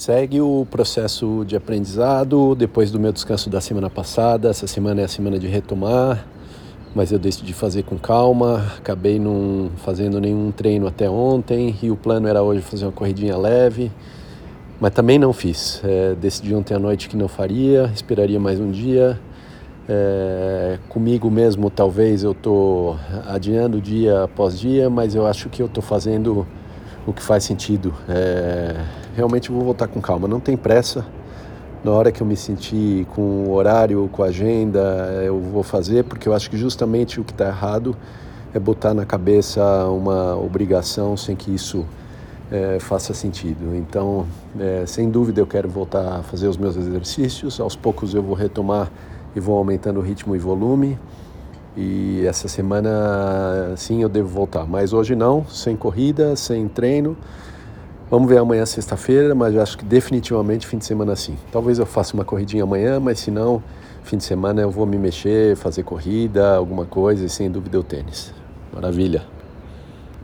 Segue o processo de aprendizado depois do meu descanso da semana passada. Essa semana é a semana de retomar, mas eu decidi fazer com calma. Acabei não fazendo nenhum treino até ontem e o plano era hoje fazer uma corridinha leve, mas também não fiz. É, decidi ontem à noite que não faria, esperaria mais um dia. É, comigo mesmo, talvez eu estou adiando dia após dia, mas eu acho que eu estou fazendo o que faz sentido. É, realmente vou voltar com calma, não tem pressa. Na hora que eu me sentir com o horário, com a agenda, eu vou fazer, porque eu acho que justamente o que está errado é botar na cabeça uma obrigação sem que isso é, faça sentido. Então, é, sem dúvida, eu quero voltar a fazer os meus exercícios. Aos poucos eu vou retomar e vou aumentando o ritmo e volume. E essa semana sim eu devo voltar, mas hoje não, sem corrida, sem treino. Vamos ver amanhã sexta-feira, mas eu acho que definitivamente fim de semana sim. Talvez eu faça uma corridinha amanhã, mas se não, fim de semana eu vou me mexer, fazer corrida, alguma coisa e sem dúvida o tênis. Maravilha.